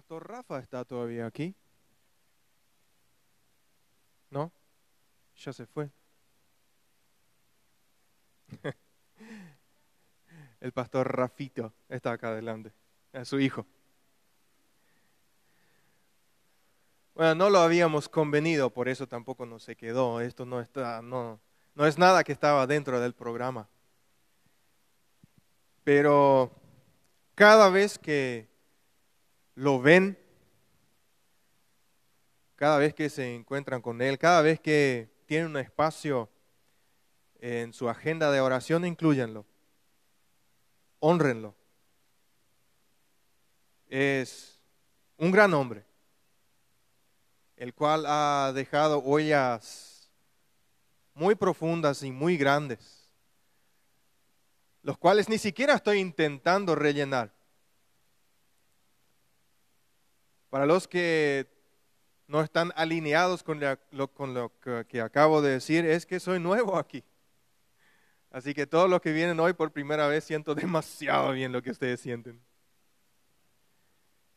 pastor Rafa está todavía aquí. ¿No? Ya se fue. El pastor Rafito está acá adelante, es su hijo. Bueno, no lo habíamos convenido, por eso tampoco no se quedó. Esto no está, no, no es nada que estaba dentro del programa. Pero cada vez que lo ven, cada vez que se encuentran con Él, cada vez que tienen un espacio en su agenda de oración, incluyanlo, honrenlo. Es un gran hombre, el cual ha dejado huellas muy profundas y muy grandes, los cuales ni siquiera estoy intentando rellenar. Para los que no están alineados con lo, que, que acabo de decir, es que soy nuevo aquí. Así que todos los que vienen hoy por primera vez siento demasiado bien lo que ustedes sienten.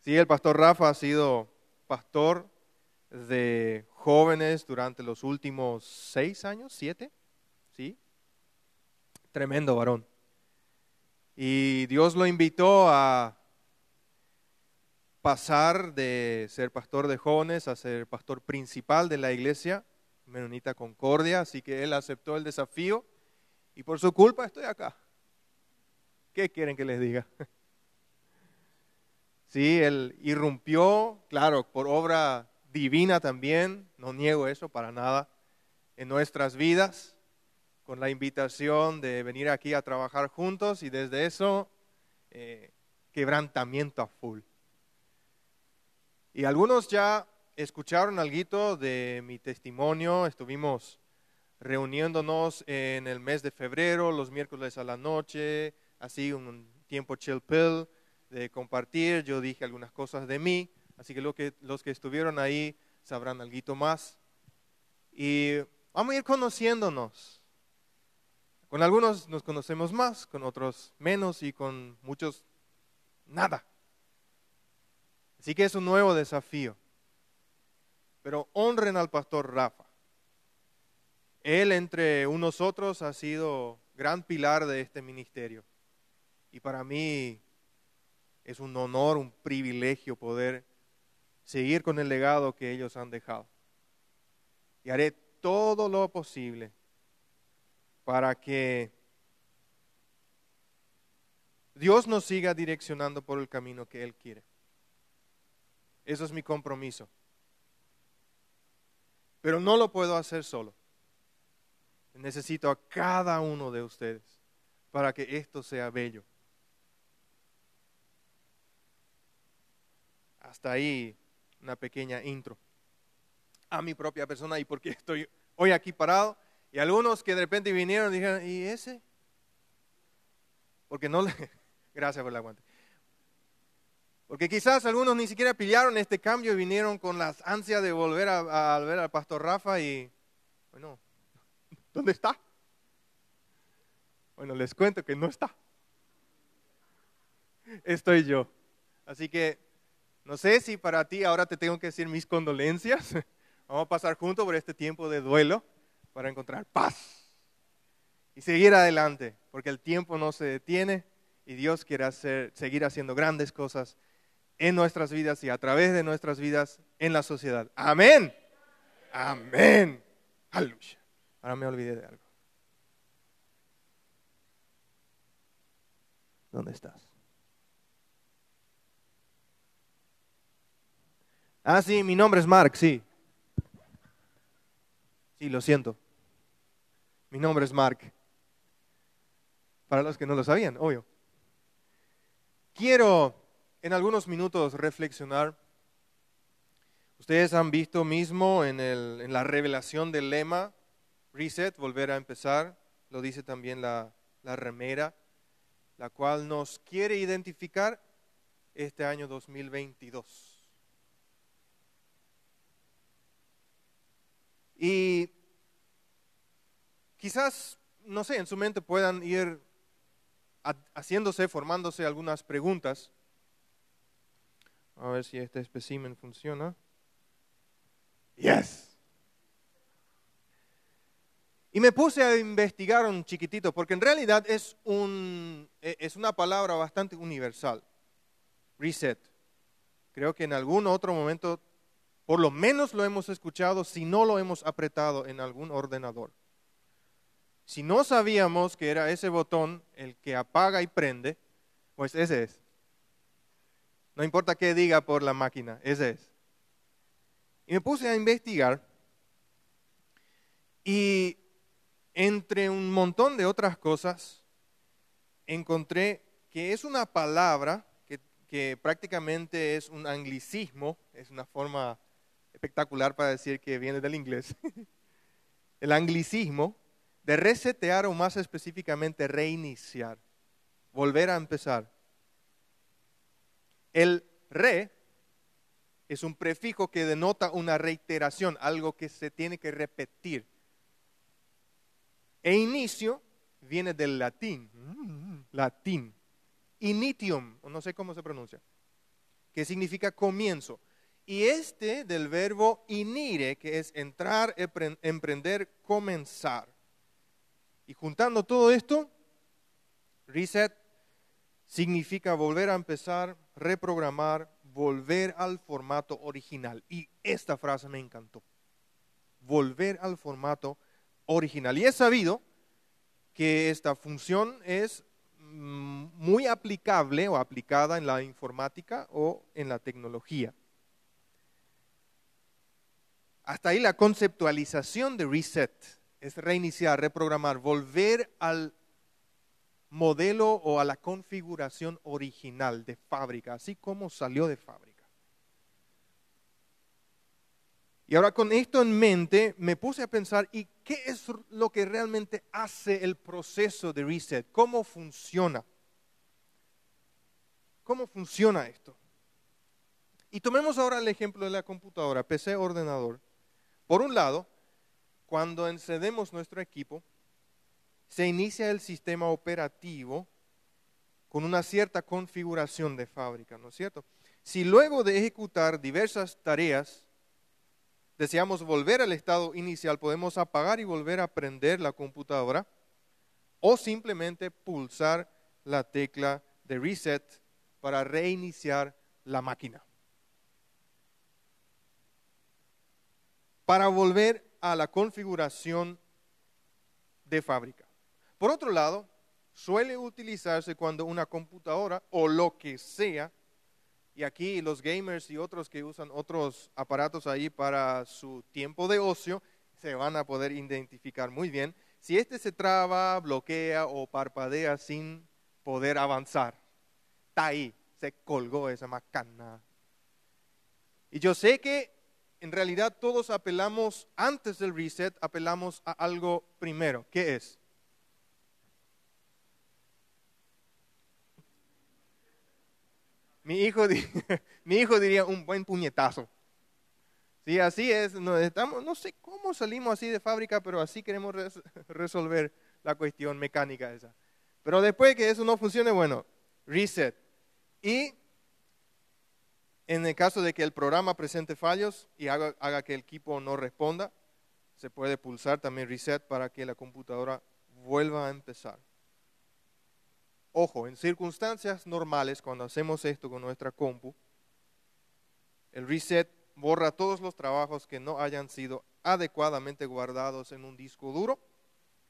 Sí, el pastor Rafa ha sido pastor de jóvenes durante los últimos seis años, siete, ¿sí? Tremendo varón. Y Dios lo invitó a pasar de ser pastor de jóvenes a ser pastor principal de la iglesia Menonita Concordia, así que él aceptó el desafío y por su culpa estoy acá. ¿Qué quieren que les diga? Sí, él irrumpió, claro, por obra divina también, no niego eso para nada, en nuestras vidas, con la invitación de venir aquí a trabajar juntos y desde eso, eh, quebrantamiento a full. Y algunos ya escucharon algo de mi testimonio, estuvimos reuniéndonos en el mes de febrero, los miércoles a la noche, así un tiempo chill pill de compartir. Yo dije algunas cosas de mí, así que, lo que los que estuvieron ahí sabrán algo más. Y vamos a ir conociéndonos. Con algunos nos conocemos más, con otros menos y con muchos nada. Así que es un nuevo desafío. Pero honren al pastor Rafa. Él entre unos otros ha sido gran pilar de este ministerio. Y para mí es un honor, un privilegio poder seguir con el legado que ellos han dejado. Y haré todo lo posible para que Dios nos siga direccionando por el camino que Él quiere. Eso es mi compromiso. Pero no lo puedo hacer solo. Necesito a cada uno de ustedes para que esto sea bello. Hasta ahí una pequeña intro a mi propia persona y porque estoy hoy aquí parado. Y algunos que de repente vinieron dijeron, ¿y ese? Porque no le... Gracias por el aguante. Porque quizás algunos ni siquiera pillaron este cambio y vinieron con las ansias de volver a, ver al pastor Rafa y, bueno, ¿dónde está? Bueno, les cuento que no está. Estoy yo. Así que no sé si para ti ahora te tengo que decir mis condolencias. Vamos a pasar juntos por este tiempo de duelo para encontrar paz y seguir adelante, porque el tiempo no se detiene y Dios quiere hacer, seguir haciendo grandes cosas en nuestras vidas y a través de nuestras vidas en la sociedad. Amén. Amén. Aleluya. Ahora me olvidé de algo. ¿Dónde estás? Ah, sí, mi nombre es Mark, sí. Sí, lo siento. Mi nombre es Mark. Para los que no lo sabían, obvio. Quiero en algunos minutos reflexionar. Ustedes han visto mismo en, la revelación del lema, reset, volver a empezar, lo dice también la, la remera, la cual nos quiere identificar este año 2022. Y quizás, no sé, en su mente puedan ir haciéndose, formándose algunas preguntas A ver si este espécimen funciona. Yes. Y me puse a investigar un chiquitito, porque en realidad es, un, e, es una palabra bastante universal. Reset. Creo que en algún otro momento, por lo menos lo hemos escuchado, si no lo hemos apretado en algún ordenador. Si no sabíamos que era ese botón el que apaga y prende, pues ese es. No importa qué diga por la máquina, ese es. Y me puse a investigar y entre un montón de otras cosas encontré que es una palabra que, que prácticamente es un anglicismo, es una forma espectacular para decir que viene del inglés. El anglicismo de resetear o más específicamente reiniciar, volver a empezar. El re es un prefijo que denota una reiteración, algo que se tiene que repetir. E inicio viene del latín, latín, initium, no sé cómo se pronuncia, que significa comienzo. Y este del verbo inire, que es entrar, emprender, comenzar. Y juntando todo esto, reset significa volver a empezar, reprogramar, volver al formato original. Y esta frase me encantó. Volver al formato original. Y he sabido que esta función es mm, muy aplicable o aplicada en la informática o en la tecnología. Hasta ahí la conceptualización de reset es reiniciar, reprogramar, volver al modelo o a la configuración original de fábrica, así como salió de fábrica. Y ahora con esto en mente me puse a pensar, ¿y qué es lo que realmente hace el proceso de reset? ¿Cómo funciona? ¿Cómo funciona esto? Y tomemos ahora el ejemplo de la computadora, PC ordenador. Por un lado, cuando encendemos nuestro equipo, se inicia el sistema operativo con una cierta configuración de fábrica, ¿no es cierto? Si luego de ejecutar diversas tareas deseamos volver al estado inicial, podemos apagar y volver a prender la computadora o simplemente pulsar la tecla de reset para reiniciar la máquina. Para volver a la configuración de fábrica. Por otro lado, suele utilizarse cuando una computadora o lo que sea, y aquí los gamers y otros que usan otros aparatos ahí para su tiempo de ocio, se van a poder identificar muy bien si este se traba, bloquea o parpadea sin poder avanzar. Está ahí, se colgó esa macana. Y yo sé que en realidad todos apelamos, antes del reset, apelamos a algo primero. ¿Qué es? Mi hijo, mi hijo diría un buen puñetazo. Sí, así es. No, estamos, no sé cómo salimos así de fábrica, pero así queremos resolver la cuestión mecánica esa. Pero después que eso no funcione, bueno, reset. Y en el caso de que el programa presente fallos y haga, que el equipo no responda, se puede pulsar también reset para que la computadora vuelva a empezar. Ojo, en circunstancias normales, cuando hacemos esto con nuestra compu, el reset borra todos los trabajos que no hayan sido adecuadamente guardados en un disco duro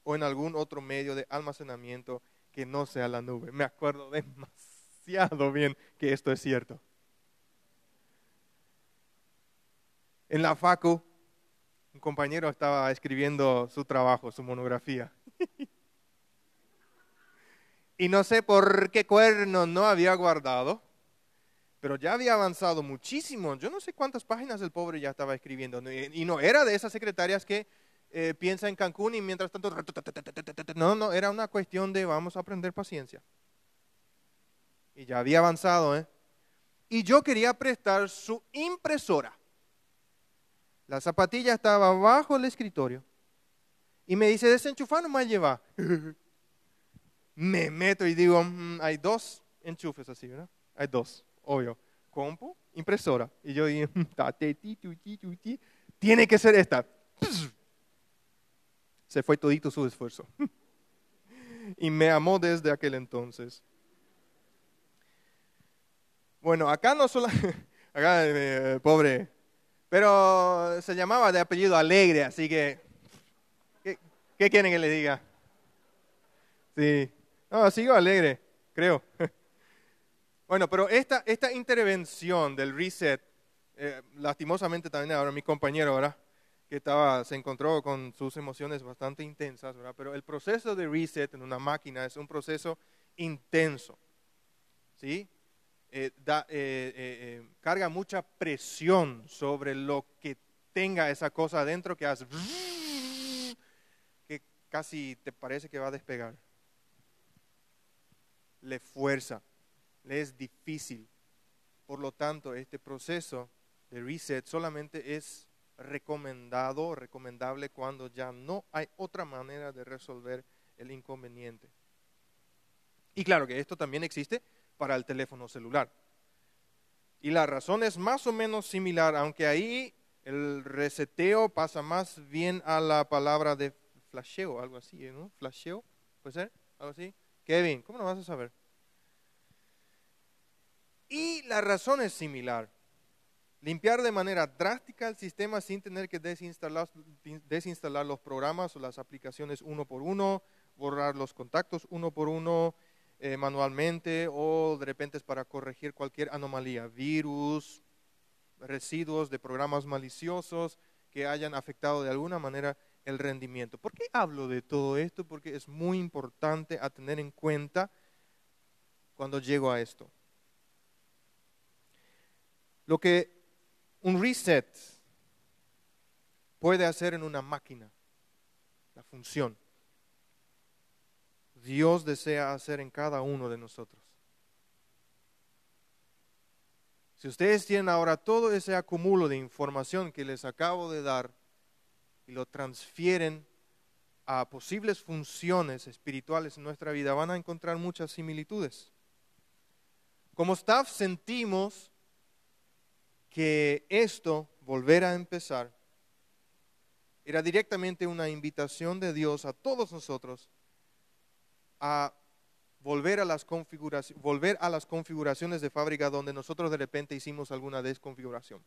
o en algún otro medio de almacenamiento que no sea la nube. Me acuerdo demasiado bien que esto es cierto. En la FACU, un compañero estaba escribiendo su trabajo, su monografía. y no sé por qué cuerno no había guardado, pero ya había avanzado muchísimo. Yo no sé cuántas páginas el pobre ya estaba escribiendo. Y no era de esas secretarias que eh, piensa en Cancún y mientras tanto... No, no, era una cuestión de vamos a aprender paciencia. Y ya había avanzado, ¿eh? Y yo quería prestar su impresora. La zapatilla estaba bajo el escritorio. Y me dice, desenchufar nomás lleva. me meto y digo, mm, hay dos enchufes así, ¿verdad? Hay dos, obvio. compu, impresora. Y yo dije, tiene que ser esta. Se fue todito su esfuerzo. Y me amó desde aquel entonces. Bueno, acá no solo, acá eh, pobre, pero se llamaba de apellido Alegre, así que, ¿qué, qué quieren que le diga? Sí, no, sigo alegre, creo. Bueno, pero esta, intervención del reset, eh, lastimosamente también ahora mi compañero, ¿verdad? Que estaba, se encontró con sus emociones bastante intensas. Pero el proceso de reset en una máquina es un proceso intenso, ¿sí? Eh, eh, carga mucha presión sobre lo que tenga esa cosa adentro que hace que casi te parece que va a despegar. Le fuerza le es difícil. Por lo tanto, este proceso de reset solamente es recomendado, recomendable cuando ya no hay otra manera de resolver el inconveniente. Y claro que esto también existe para el teléfono celular. Y la razón es más o menos similar, aunque ahí el reseteo pasa más bien a la palabra de flasheo, algo así, ¿no? Flasheo, ¿puede ser? ¿Algo así? Kevin, ¿cómo lo vas a saber? Y la razón es similar. Limpiar de manera drástica el sistema sin tener que desinstalar, los programas o las aplicaciones uno por uno, borrar los contactos uno por uno eh, manualmente o de repente para corregir cualquier anomalía, virus, residuos de programas maliciosos que hayan afectado de alguna manera el rendimiento. ¿Por qué hablo de todo esto? Porque es muy importante a tener en cuenta cuando llego a esto. Lo que un reset puede hacer en una máquina, la función, Dios desea hacer en cada uno de nosotros. Si ustedes tienen ahora todo ese acumulo de información que les acabo de dar y lo transfieren a posibles funciones espirituales en nuestra vida, van a encontrar muchas similitudes. Como staff sentimos que esto, volver a empezar, era directamente una invitación de Dios a todos nosotros a volver a las, configuraciones, volver a las configuraciones de fábrica donde nosotros de repente hicimos alguna desconfiguración.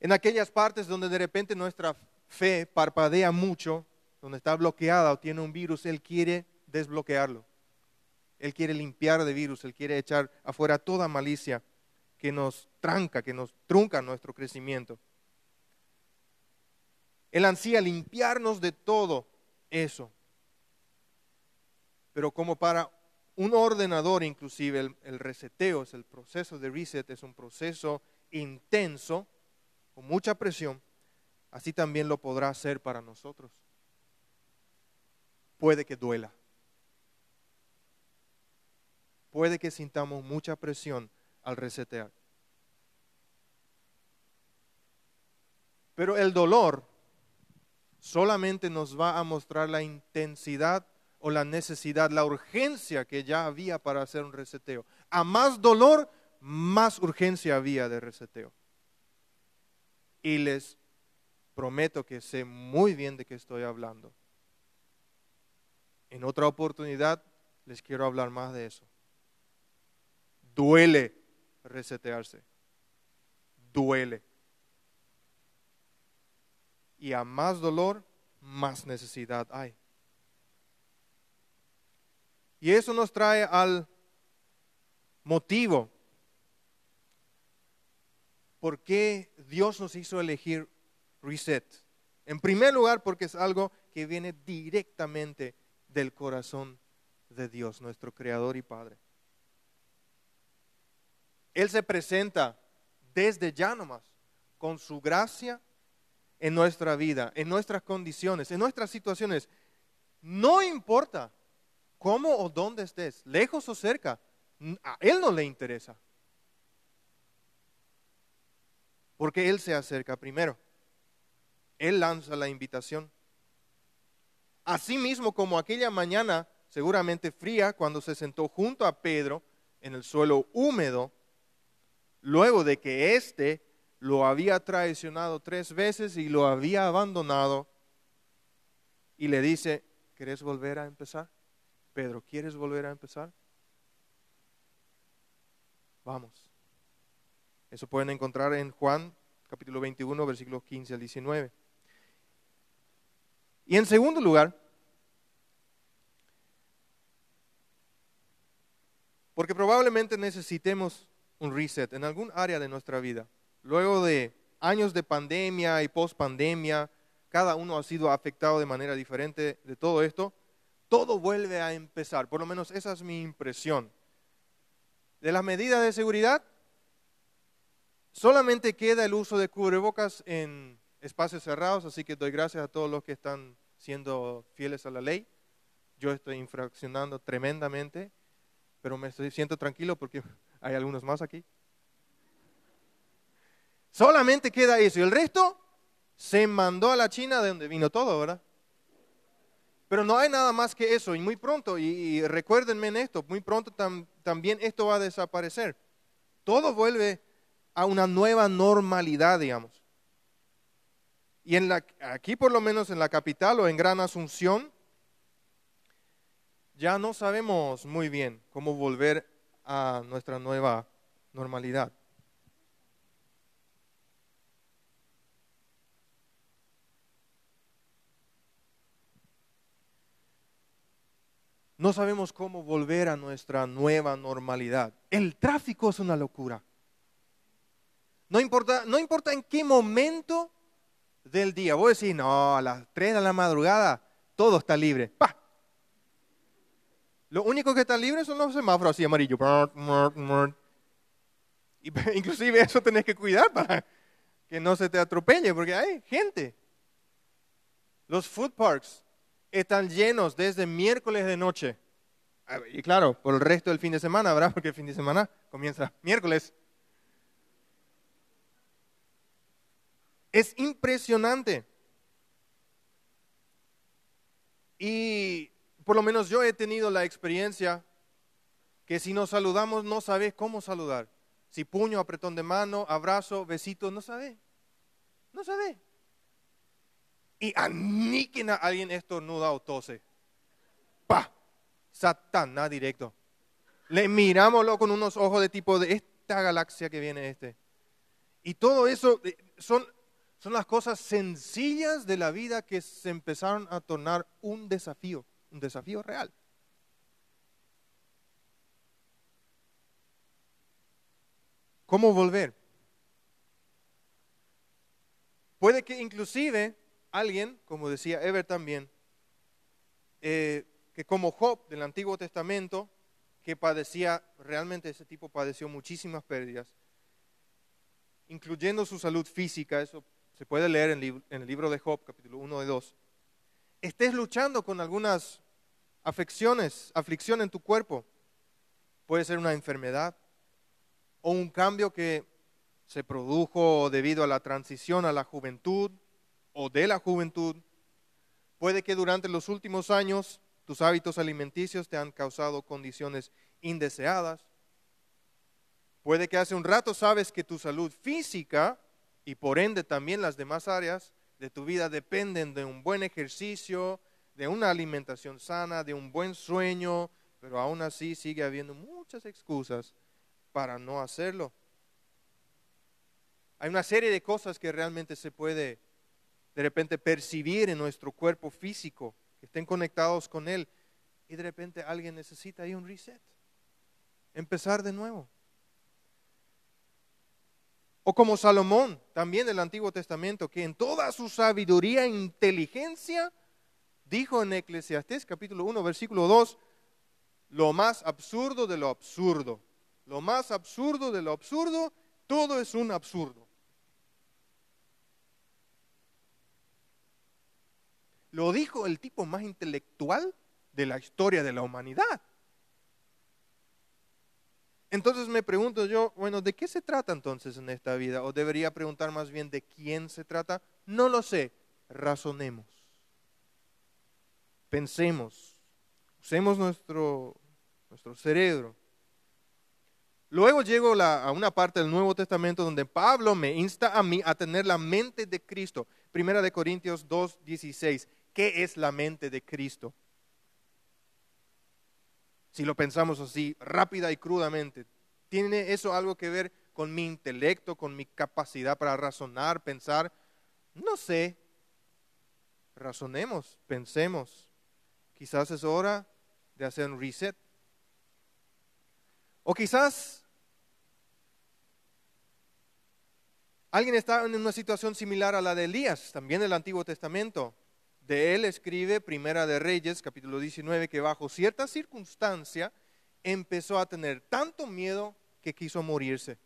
En aquellas partes donde de repente nuestra fe parpadea mucho, donde está bloqueada o tiene un virus, Él quiere desbloquearlo. Él quiere limpiar de virus, Él quiere echar afuera toda malicia que nos tranca, que nos trunca nuestro crecimiento. Él ansía limpiarnos de todo eso. Pero como para un ordenador inclusive el, el, reseteo, es el proceso de reset, es un proceso intenso, con mucha presión, así también lo podrá hacer para nosotros. Puede que duela puede que sintamos mucha presión al resetear. Pero el dolor solamente nos va a mostrar la intensidad o la necesidad, la urgencia que ya había para hacer un reseteo. A más dolor, más urgencia había de reseteo. Y les prometo que sé muy bien de qué estoy hablando. En otra oportunidad les quiero hablar más de eso. Duele resetearse. Duele. Y a más dolor, más necesidad hay. Y eso nos trae al motivo por qué Dios nos hizo elegir reset. En primer lugar, porque es algo que viene directamente del corazón de Dios, nuestro Creador y Padre. Él se presenta desde ya nomás, con su gracia en nuestra vida, en nuestras condiciones, en nuestras situaciones. No importa cómo o dónde estés, lejos o cerca, a Él no le interesa. Porque Él se acerca primero. Él lanza la invitación. Así mismo como aquella mañana seguramente fría cuando se sentó junto a Pedro en el suelo húmedo, luego de que éste lo había traicionado tres veces y lo había abandonado, y le dice, ¿quieres volver a empezar? Pedro, ¿quieres volver a empezar? Vamos. Eso pueden encontrar en Juan capítulo 21, versículos 15 al 19. Y en segundo lugar, porque probablemente necesitemos un reset en algún área de nuestra vida. Luego de años de pandemia y post pandemia, cada uno ha sido afectado de manera diferente de todo esto, todo vuelve a empezar, por lo menos esa es mi impresión. De las medidas de seguridad, solamente queda el uso de cubrebocas en espacios cerrados, así que doy gracias a todos los que están siendo fieles a la ley. Yo estoy infraccionando tremendamente, pero me siento tranquilo porque hay algunos más aquí. Solamente queda eso y el resto se mandó a la China de donde vino todo, ¿verdad? Pero no hay nada más que eso y muy pronto, y, recuérdenme en esto, muy pronto también esto va a desaparecer. Todo vuelve a una nueva normalidad, digamos. Y en la, aquí por lo menos en la capital o en Gran Asunción, ya no sabemos muy bien cómo volver a nuestra nueva normalidad. no sabemos cómo volver a nuestra nueva normalidad. El tráfico es una locura. No importa, no importa en qué momento del día. Vos decís, no, a las 3 de la madrugada todo está libre. ¡Pah! Lo único que está libre son los semáforos así amarillos. Inclusive eso tenés que cuidar para que no se te atropelle, porque hay gente. Los food parks están llenos desde miércoles de noche. Y claro, por el resto del fin de semana, ¿verdad? Porque el fin de semana comienza miércoles. Es impresionante. Y por lo menos yo he tenido la experiencia que si nos saludamos no sabes cómo saludar. Si puño, apretón de mano, abrazo, besito, no sabes. No sabes y aniquen a alguien estornuda o tose. ¡Pah! Satanás directo. Le mirámoslo con unos ojos de tipo de esta galaxia que viene este. Y todo eso eh, son, son las cosas sencillas de la vida que se empezaron a tornar un desafío, un desafío real. ¿Cómo volver? Puede que inclusive alguien, como decía Ever también, eh, que como Job del Antiguo Testamento, que padecía, realmente ese tipo padeció muchísimas pérdidas, incluyendo su salud física, eso se puede leer en, el libro de Job, capítulo 1 y 2, estés luchando con algunas afecciones, aflicción en tu cuerpo, puede ser una enfermedad o un cambio que se produjo debido a la transición a la juventud, o de la juventud, puede que durante los últimos años tus hábitos alimenticios te han causado condiciones indeseadas. Puede que hace un rato sabes que tu salud física y por ende también las demás áreas de tu vida dependen de un buen ejercicio, de una alimentación sana, de un buen sueño, pero aún así sigue habiendo muchas excusas para no hacerlo. Hay una serie de cosas que realmente se puede de repente percibir en nuestro cuerpo físico, que estén conectados con Él, y de repente alguien necesita ahí un reset, empezar de nuevo. O como Salomón, también del Antiguo Testamento, que en toda su sabiduría e inteligencia dijo en Eclesiastés capítulo 1, versículo 2, lo más absurdo de lo absurdo, lo más absurdo de lo absurdo, todo es un absurdo. Lo dijo el tipo más intelectual de la historia de la humanidad. Entonces me pregunto yo, bueno, ¿de qué se trata entonces en esta vida? O debería preguntar más bien de quién se trata. No lo sé, razonemos, pensemos, Usemos nuestro, nuestro cerebro. Luego llego a una parte del Nuevo Testamento donde Pablo me insta a mí a tener la mente de Cristo. Primera de Corintios 2, 16. ¿Qué es la mente de Cristo? Si lo pensamos así, rápida y crudamente, ¿tiene eso algo que ver con mi intelecto, con mi capacidad para razonar, pensar? No sé. Razonemos, pensemos. Quizás es hora de hacer un reset. O quizás alguien está en una situación similar a la de Elías, también del Antiguo Testamento. De él escribe Primera de Reyes, capítulo 19, que bajo cierta circunstancia empezó a tener tanto miedo que quiso morirse.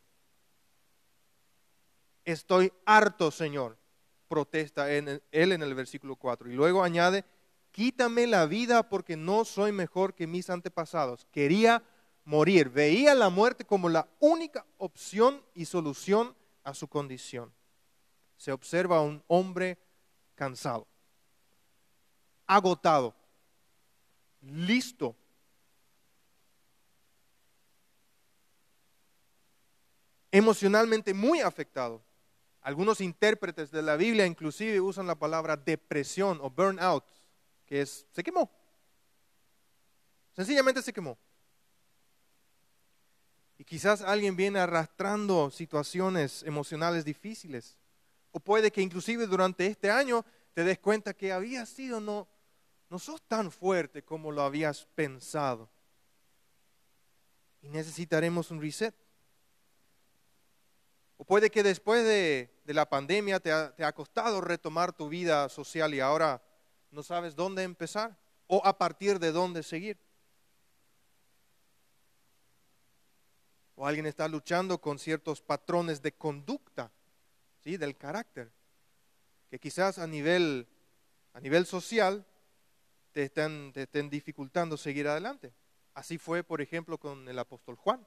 Estoy harto, Señor, protesta él en el versículo 4. Y luego añade, quítame la vida porque no soy mejor que mis antepasados. Quería morir, veía la muerte como la única opción y solución a su condición. Se observa a un hombre cansado agotado, listo. Emocionalmente muy afectado. Algunos intérpretes de la Biblia inclusive usan la palabra depresión o burnout, que es, se quemó. Sencillamente se quemó. Y quizás alguien viene arrastrando situaciones emocionales difíciles. O puede que inclusive durante este año te des cuenta que había sido no, no sos tan fuerte como lo habías pensado. Y necesitaremos un reset. O puede que después de, la pandemia te ha, te ha costado retomar tu vida social y ahora no sabes dónde empezar o a partir de dónde seguir. O alguien está luchando con ciertos patrones de conducta, ¿sí? del carácter, que quizás a nivel, a nivel social te estén, te estén dificultando seguir adelante. Así fue, por ejemplo, con el apóstol Juan.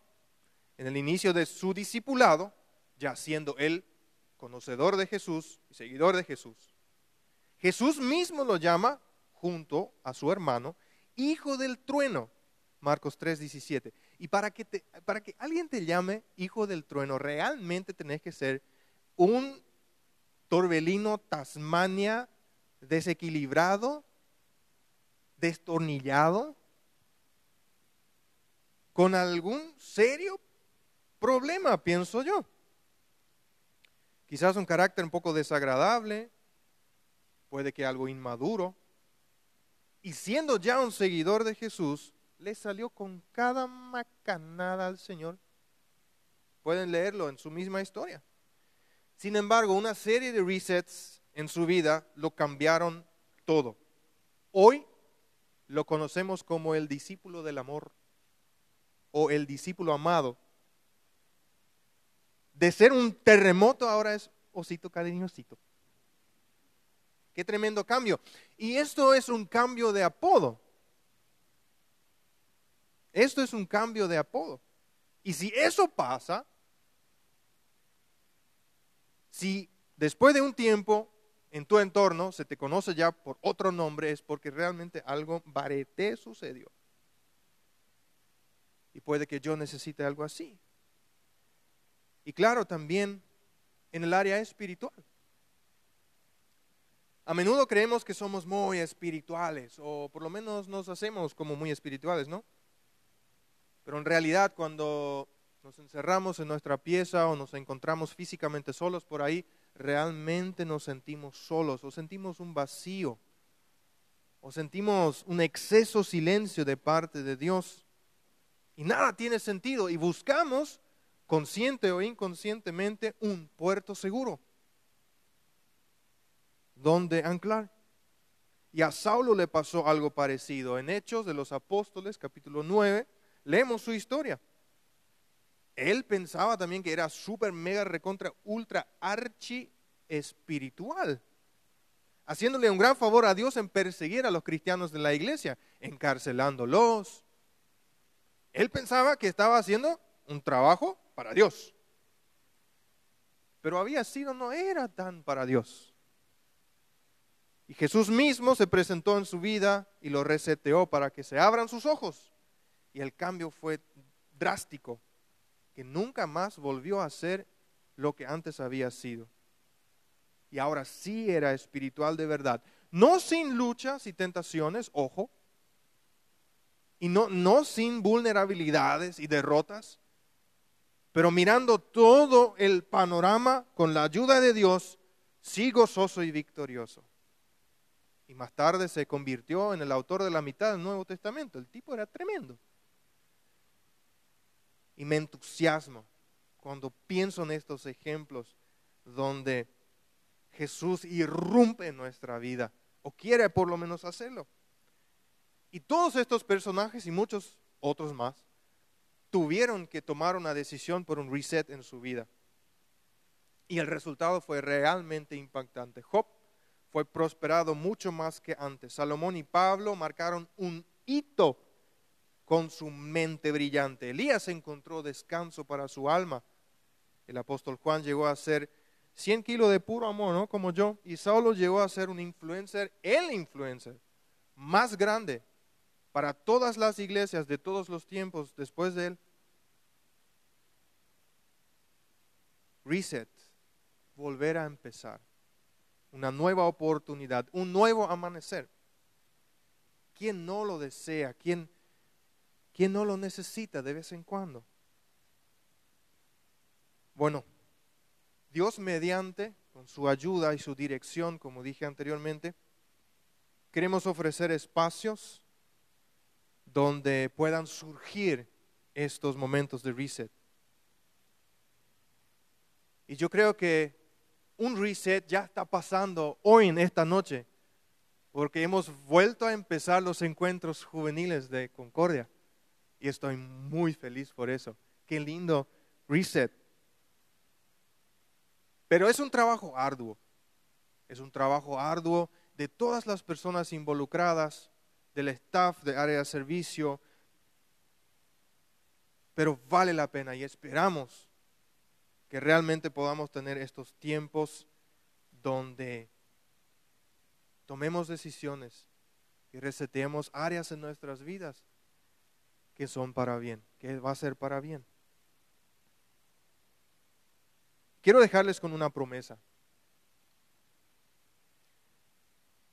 En el inicio de su discipulado, ya siendo él conocedor de Jesús y seguidor de Jesús, Jesús mismo lo llama, junto a su hermano, hijo del trueno. Marcos 3, 17. Y para que, te, para que alguien te llame hijo del trueno, realmente tenés que ser un torbelino Tasmania desequilibrado, destornillado, con algún serio problema, pienso yo. Quizás un carácter un poco desagradable, puede que algo inmaduro. Y siendo ya un seguidor de Jesús, le salió con cada macanada al Señor. Pueden leerlo en su misma historia. Sin embargo, una serie de resets en su vida lo cambiaron todo. Hoy lo conocemos como el discípulo del amor o el discípulo amado. De ser un terremoto ahora es osito cariñosito. Qué tremendo cambio. Y esto es un cambio de apodo. Esto es un cambio de apodo. Y si eso pasa, si después de un tiempo en tu entorno se te conoce ya por otro nombre, es porque realmente algo barete sucedió. Y puede que yo necesite algo así. Y claro, también en el área espiritual. A menudo creemos que somos muy espirituales, o por lo menos nos hacemos como muy espirituales, ¿no? Pero en realidad cuando nos encerramos en nuestra pieza o nos encontramos físicamente solos por ahí, realmente nos sentimos solos o sentimos un vacío o sentimos un exceso silencio de parte de Dios y nada tiene sentido y buscamos consciente o inconscientemente un puerto seguro donde anclar. Y a Saulo le pasó algo parecido. En Hechos de los Apóstoles, capítulo 9, leemos su historia. Él pensaba también que era súper, mega, recontra, ultra, archi espiritual. Haciéndole un gran favor a Dios en perseguir a los cristianos de la iglesia, encarcelándolos. Él pensaba que estaba haciendo un trabajo para Dios. Pero había sido, no era tan para Dios. Y Jesús mismo se presentó en su vida y lo reseteó para que se abran sus ojos. Y el cambio fue drástico, que nunca más volvió a ser lo que antes había sido. Y ahora sí era espiritual de verdad. No sin luchas y tentaciones, ojo, y no, no sin vulnerabilidades y derrotas, pero mirando todo el panorama con la ayuda de Dios, sí gozoso y victorioso. Y más tarde se convirtió en el autor de la mitad del Nuevo Testamento. El tipo era tremendo. Y me entusiasmo cuando pienso en estos ejemplos donde Jesús irrumpe en nuestra vida, o quiere por lo menos hacerlo. Y todos estos personajes y muchos otros más tuvieron que tomar una decisión por un reset en su vida. Y el resultado fue realmente impactante. Job fue prosperado mucho más que antes. Salomón y Pablo marcaron un hito con su mente brillante. Elías encontró descanso para su alma. El apóstol Juan llegó a ser 100 kilos de puro amor, ¿no? Como yo. Y Saulo llegó a ser un influencer, el influencer más grande para todas las iglesias de todos los tiempos después de él. Reset, volver a empezar una nueva oportunidad, un nuevo amanecer. ¿Quién no lo desea? ¿Quién, quién no lo necesita de vez en cuando? Bueno, Dios mediante, con su ayuda y su dirección, como dije anteriormente, queremos ofrecer espacios donde puedan surgir estos momentos de reset. Y yo creo que un reset ya está pasando hoy en esta noche, porque hemos vuelto a empezar los encuentros juveniles de Concordia. Y estoy muy feliz por eso. Qué lindo reset. Pero es un trabajo arduo. Es un trabajo arduo de todas las personas involucradas, del staff de área de servicio. Pero vale la pena y esperamos que realmente podamos tener estos tiempos donde tomemos decisiones y reseteemos áreas en nuestras vidas que son para bien, que va a ser para bien. Quiero dejarles con una promesa.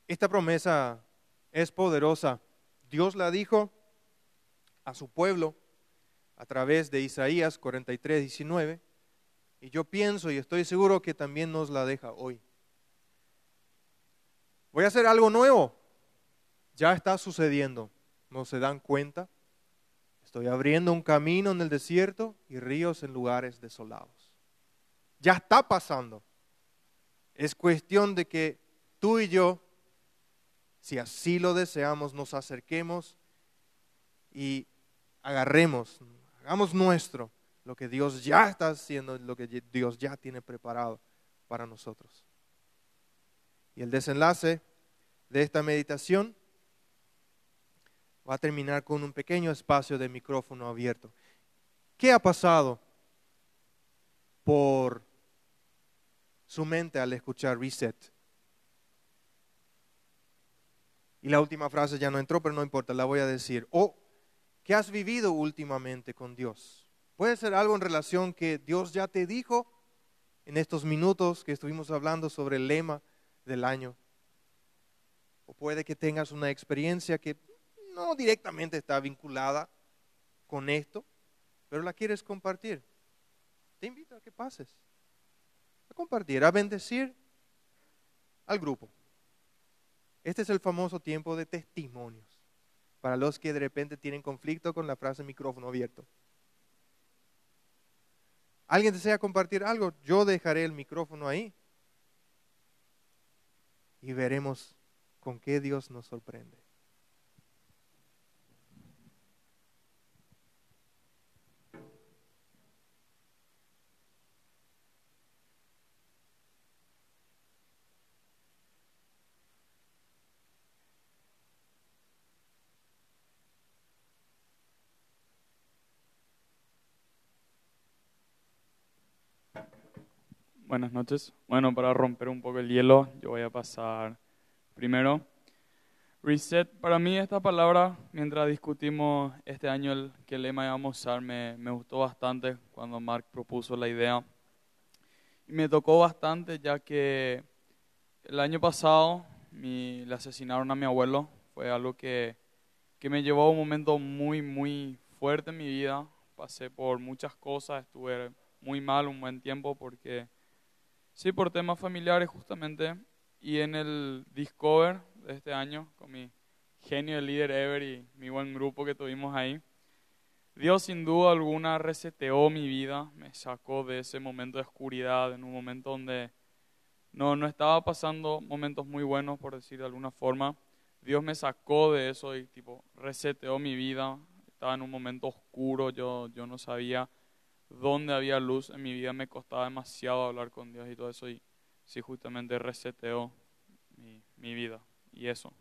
Esta promesa es poderosa. Dios la dijo a su pueblo a través de Isaías 43, 19 y yo pienso y estoy seguro que también nos la deja hoy. Voy a hacer algo nuevo. Ya está sucediendo. ¿No se dan cuenta? Estoy abriendo un camino en el desierto y ríos en lugares desolados. Ya está pasando. Es cuestión de que tú y yo, si así lo deseamos, nos acerquemos y agarremos, hagamos nuestro lo que Dios ya está haciendo, lo que Dios ya tiene preparado para nosotros. Y el desenlace de esta meditación va a terminar con un pequeño espacio de micrófono abierto. ¿Qué ha pasado por su mente al escuchar reset? Y la última frase ya no entró, pero no importa, la voy a decir. ¿O qué has vivido últimamente con Dios? Puede ser algo en relación que Dios ya te dijo en estos minutos que estuvimos hablando sobre el lema del año. O puede que tengas una experiencia que no directamente está vinculada con esto, pero la quieres compartir. Te invito a que pases, a compartir, a bendecir al grupo. Este es el famoso tiempo de testimonios para los que de repente tienen conflicto con la frase micrófono abierto. ¿Alguien desea compartir algo? Yo dejaré el micrófono ahí y veremos con qué Dios nos sorprende. Buenas noches. Bueno, para romper un poco el hielo, yo voy a pasar Primero, reset. Para mí esta palabra, mientras discutimos este año el que lema íbamos a usar, me, me gustó bastante cuando Mark propuso la idea. Y me tocó bastante ya que el año pasado mi, le asesinaron a mi abuelo. Fue algo que, que me llevó a un momento muy, muy fuerte en mi vida. Pasé por muchas cosas, estuve muy mal un buen tiempo porque, sí, por temas familiares justamente. Y en el Discover de este año, con mi genio de líder Ever y mi buen grupo que tuvimos ahí, Dios sin duda alguna reseteó mi vida, me sacó de ese momento de oscuridad, en un momento donde no, no estaba pasando momentos muy buenos, por decir de alguna forma. Dios me sacó de eso y tipo reseteó mi vida. Estaba en un momento oscuro, yo, yo no sabía dónde había luz en mi vida, me costaba demasiado hablar con Dios y todo eso y sí justamente reseteó mi, mi vida y eso.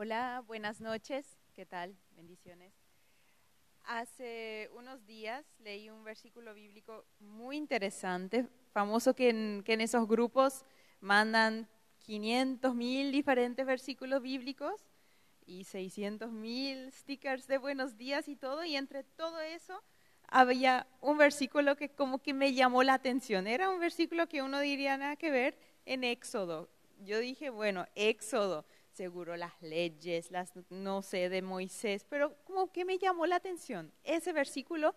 Hola, buenas noches. ¿Qué tal? Bendiciones. Hace unos días leí un versículo bíblico muy interesante, famoso que en, esos grupos mandan 500 mil diferentes versículos bíblicos y 600 mil stickers de buenos días y todo, y entre todo eso había un versículo que como que me llamó la atención. Era un versículo que uno diría nada que ver en Éxodo. Yo dije, bueno, Éxodo seguro las leyes, las no sé, de Moisés, pero como que me llamó la atención. Ese versículo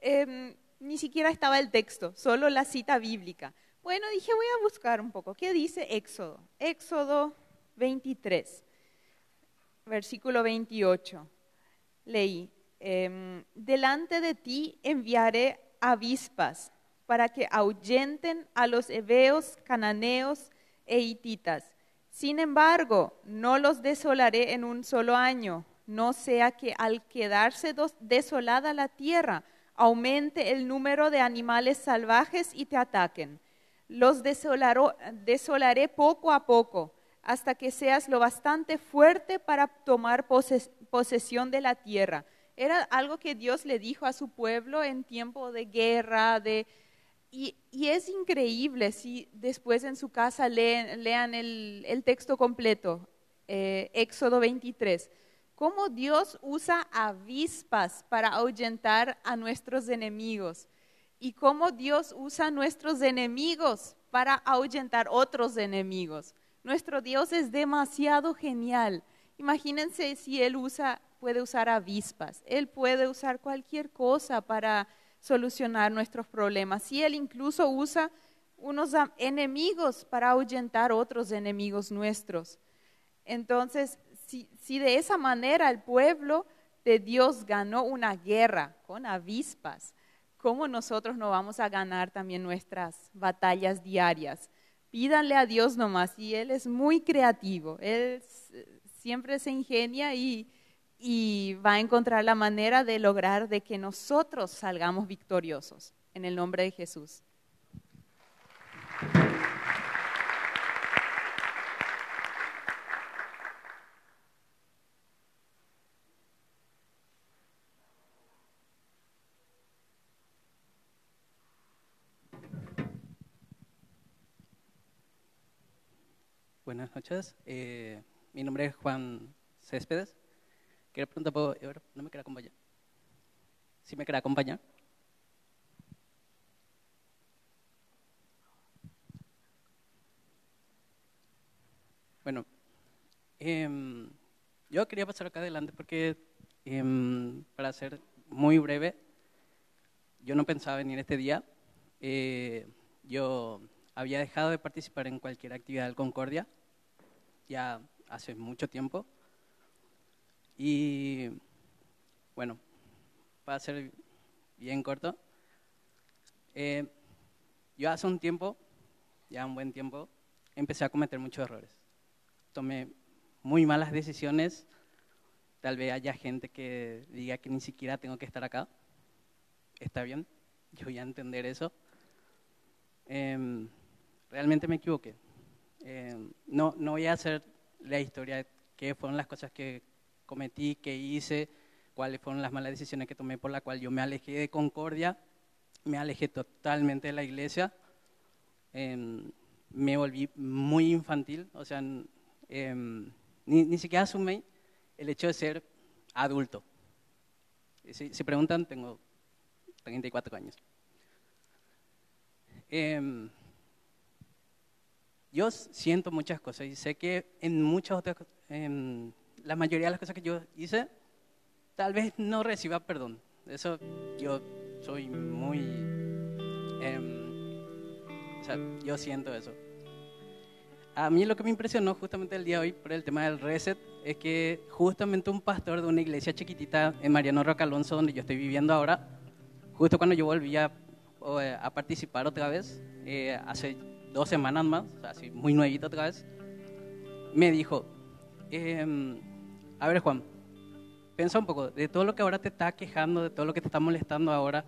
em, ni siquiera estaba el texto, solo la cita bíblica. Bueno, dije, voy a buscar un poco. ¿Qué dice Éxodo? Éxodo 23, versículo 28. Leí, em, delante de ti enviaré avispas para que ahuyenten a los heveos, cananeos e hititas sin embargo, no los desolaré en un solo año, no sea que al quedarse desolada la tierra, aumente el número de animales salvajes y te ataquen. Los desolaré poco a poco, hasta que seas lo bastante fuerte para tomar posesión de la tierra. Era algo que Dios le dijo a su pueblo en tiempo de guerra, de, y, es increíble si después en su casa lean el, texto completo, eh, Éxodo 23, cómo Dios usa avispas para ahuyentar a nuestros enemigos y cómo Dios usa nuestros enemigos para ahuyentar otros enemigos. Nuestro Dios es demasiado genial. Imagínense si Él usa, puede usar avispas, Él puede usar cualquier cosa para solucionar nuestros problemas. Y Él incluso usa unos enemigos para ahuyentar otros enemigos nuestros. Entonces, si, si, de esa manera el pueblo de Dios ganó una guerra con avispas, ¿cómo nosotros no vamos a ganar también nuestras batallas diarias? Pídanle a Dios nomás, y Él es muy creativo, Él siempre se ingenia y, y va a encontrar la manera de lograr de que nosotros salgamos victoriosos en el nombre de Jesús. Buenas noches, eh, mi nombre es Juan Céspedes. Quiero preguntar, ¿puedo, ¿no me quiere acompañar? ¿Sí me quiere acompañar? Bueno, em, yo quería pasar acá adelante porque, em, para ser muy breve, yo no pensaba venir este día. Eh, yo había dejado de participar en cualquier actividad del Concordia ya hace mucho tiempo. Y bueno, para ser bien corto, eh, yo hace un tiempo, ya un buen tiempo, empecé a cometer muchos errores. Tomé muy malas decisiones. Tal vez haya gente que diga que ni siquiera tengo que estar acá. Está bien. yo voy a entender eso. Em, realmente me equivoqué. Em, no, no voy a hacer la historia de qué fueron las cosas que cometí, qué hice, cuáles fueron las malas decisiones que tomé por la cual yo me alejé de Concordia, me alejé totalmente de la iglesia, em, me volví muy infantil, o sea, em, ni, ni, siquiera asumí el hecho de ser adulto. Si, si preguntan, tengo 34 años. Eh, yo siento muchas cosas y sé que en muchas otras, la mayoría de las cosas que yo hice, tal vez no reciba perdón. Eso yo soy muy, eh, o sea, yo siento eso. A mí lo que me impresionó justamente el día de hoy por el tema del reset es que justamente un pastor de una iglesia chiquitita en Mariano Roca Alonso, donde yo estoy viviendo ahora, justo cuando yo volví a, a participar otra vez, eh, hace dos semanas más, así muy nuevito otra vez, me dijo, eh, a ver Juan, piensa un poco, de todo lo que ahora te está quejando, de todo lo que te está molestando ahora,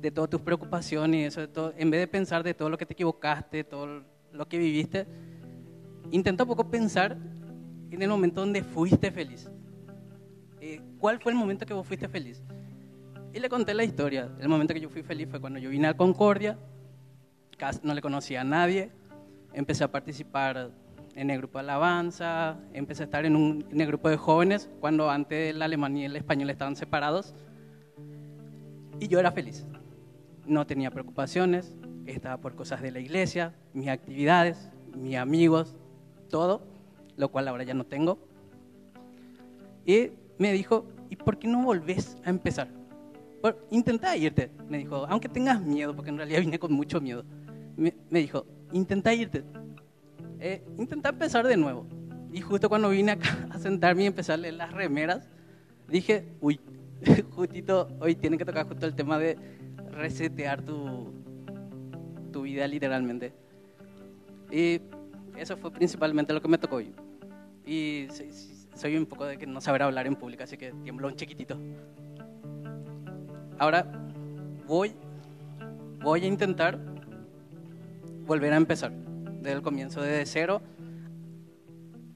de todas tus preocupaciones y eso, de todo, en vez de pensar de todo lo que te equivocaste, todo lo que viviste, intenta un poco pensar en el momento donde fuiste feliz. Eh, ¿Cuál fue el momento que vos fuiste feliz? Y le conté la historia. El momento que yo fui feliz fue cuando yo vine a Concordia, no le conocía a nadie, empecé a participar en el grupo de alabanza, empecé a estar en, un, en el grupo de jóvenes cuando antes el alemán y el español estaban separados. Y yo era feliz. No tenía preocupaciones, estaba por cosas de la iglesia, mis actividades, mis amigos, todo, lo cual ahora ya no tengo. Y me dijo, ¿y por qué no volvés a empezar? intenta irte, me dijo, aunque tengas miedo, porque en realidad vine con mucho miedo. Me, dijo, intenta irte, eh, intenta empezar de nuevo. Y justo cuando vine acá a sentarme y empezar a leer las remeras, dije, uy, justito, hoy tiene que tocar justo el tema de resetear tu, tu vida literalmente. Y eso fue principalmente lo que me tocó hoy. Y soy un poco de que no saber hablar en público, así que tiemblo un chiquitito. Ahora voy, voy a intentar volver a empezar desde el comienzo, desde cero.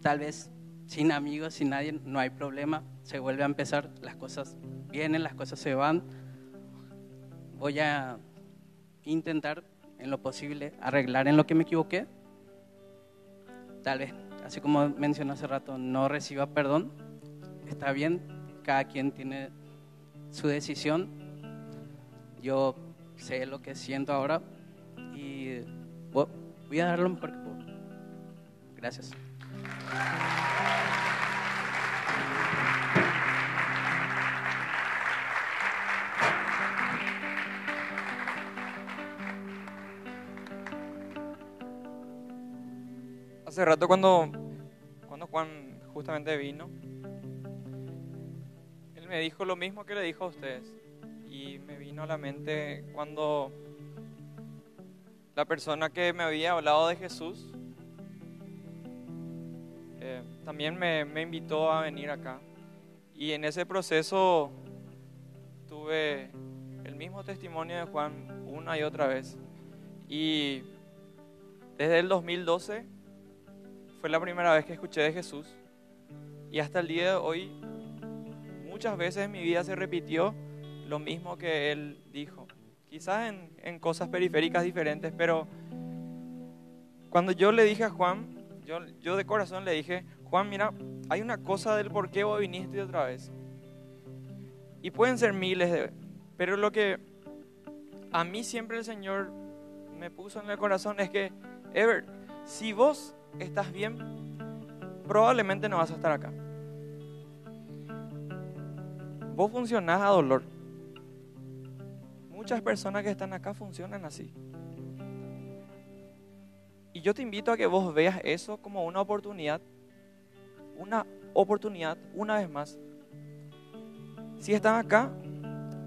Tal vez sin amigos, sin nadie, no hay problema. Se vuelve a empezar, las cosas vienen, las cosas se van. Voy a intentar en lo posible arreglar en lo que me equivoqué. Tal vez, así como mencioné hace rato, no reciba perdón. Está bien, cada quien tiene su decisión. Yo sé lo que siento ahora y voy a dar lo mejor que puedo. Gracias. Hace rato cuando, cuando Juan justamente vino, él me dijo lo mismo que le dijo a ustedes. Y me vino a la mente cuando la persona que me había hablado de Jesús eh, también me, me invitó a venir acá. Y en ese proceso tuve el mismo testimonio de Juan una y otra vez. Y desde el 2012 fue la primera vez que escuché de Jesús y hasta el día de hoy muchas veces en mi vida se repitió lo mismo que Él dijo. Quizás en, en cosas periféricas diferentes, pero cuando yo le dije a Juan, yo, yo de corazón le dije, Juan, mira, hay una cosa del por qué vos viniste otra vez. Y pueden ser miles de... Pero lo que a mí siempre el Señor me puso en el corazón es que, Ever, si vos estás bien, probablemente no vas a estar acá. Vos funcionás a dolor. Muchas personas que están acá funcionan así. Y yo te invito a que vos veas eso como una oportunidad, una oportunidad una vez más. Si están acá,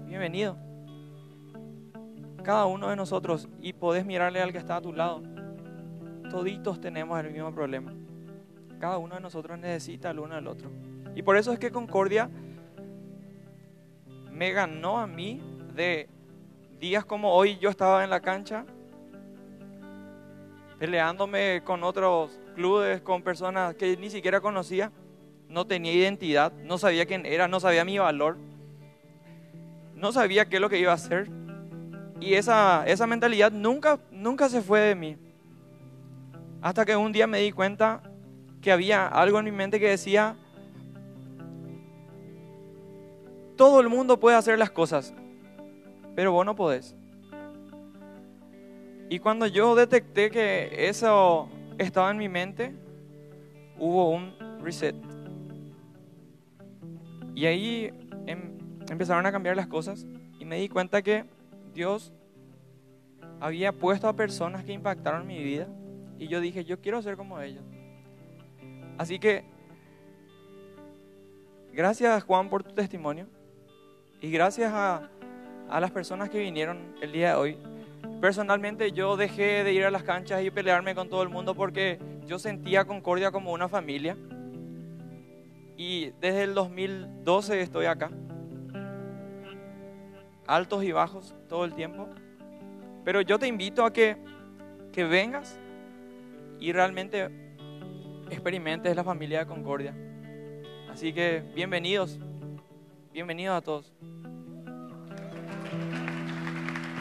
bienvenido. Cada uno de nosotros y podés mirarle al que está a tu lado toditos tenemos el mismo problema. Cada uno de nosotros necesita el uno del otro. Y por eso es que Concordia me ganó a mí de días como hoy yo estaba en la cancha peleándome con otros clubes, con personas que ni siquiera conocía, no tenía identidad, no sabía quién era, no sabía mi valor, no sabía qué es lo que iba a hacer. Y esa, esa mentalidad nunca, nunca se fue de mí. Hasta que un día me di cuenta que había algo en mi mente que decía, todo el mundo puede hacer las cosas, pero vos no podés. Y cuando yo detecté que eso estaba en mi mente, hubo un reset. Y ahí em- empezaron a cambiar las cosas y me di cuenta que Dios había puesto a personas que impactaron mi vida y yo dije, yo quiero ser como ellos. Así que, gracias Juan por tu testimonio y gracias a, a las personas que vinieron el día de hoy. Personalmente yo dejé de ir a las canchas y pelearme con todo el mundo porque yo sentía Concordia como una familia. Y desde el 2012 estoy acá. Altos y bajos todo el tiempo. Pero yo te invito a que, que vengas y realmente experimentes la familia de Concordia. Así que bienvenidos, bienvenidos a todos.